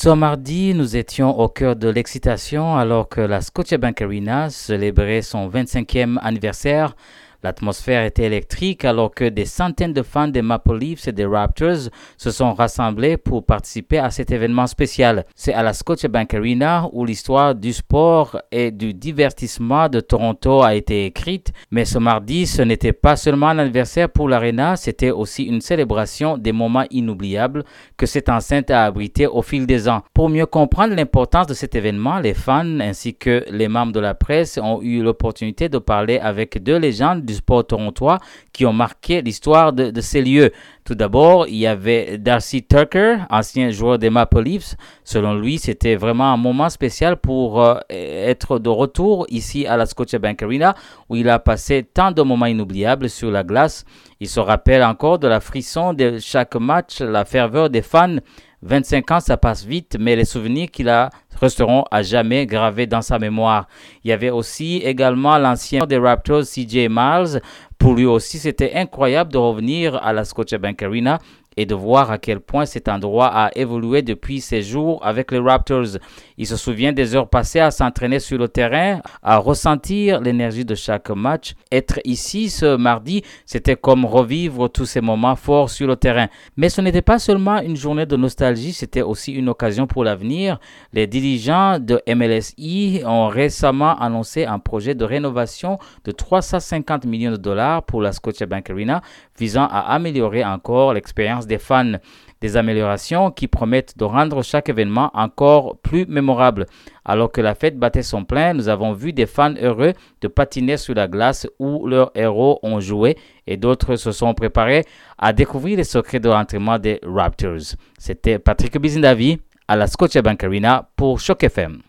Ce mardi, nous étions au cœur de l'excitation alors que la Scotiabank Arena célébrait son 25e anniversaire. L'atmosphère était électrique alors que des centaines de fans des Maple Leafs et des Raptors se sont rassemblés pour participer à cet événement spécial. C'est à la Scotiabank Arena où l'histoire du sport et du divertissement de Toronto a été écrite. Mais ce mardi, ce n'était pas seulement un anniversaire pour l'Arena, c'était aussi une célébration des moments inoubliables que cette enceinte a abrité au fil des ans. Pour mieux comprendre l'importance de cet événement, les fans ainsi que les membres de la presse ont eu l'opportunité de parler avec deux légendes du sport torontois qui ont marqué l'histoire de, ces lieux. Tout d'abord, il y avait Darcy Tucker, ancien joueur des Maple Leafs. Selon lui, c'était vraiment un moment spécial pour euh, être de retour ici à la Scotiabank Arena où il a passé tant de moments inoubliables sur la glace. Il se rappelle encore de la frisson de chaque match, la ferveur des fans 25 ans, ça passe vite, mais les souvenirs qu'il a resteront à jamais gravés dans sa mémoire. Il y avait aussi également l'ancien des Raptors, CJ Miles. Pour lui aussi, c'était incroyable de revenir à la Scotiabank Arena et de voir à quel point cet endroit a évolué depuis ses jours avec les Raptors. Il se souvient des heures passées à s'entraîner sur le terrain, à ressentir l'énergie de chaque match. Être ici ce mardi, c'était comme revivre tous ces moments forts sur le terrain. Mais ce n'était pas seulement une journée de nostalgie, c'était aussi une occasion pour l'avenir. Les dirigeants de MLSI ont récemment annoncé un projet de rénovation de 350 millions de pour la Scotiabank Arena visant à améliorer encore l'expérience des fans. Des améliorations qui promettent de rendre chaque événement encore plus mémorable. Alors que la fête battait son plein, nous avons vu des fans heureux de patiner sur la glace où leurs héros ont joué et d'autres se sont préparés à découvrir les secrets de l'entraînement des Raptors. C'était Patrick Bizindavi à la Scotiabank Arena pour Choc FM.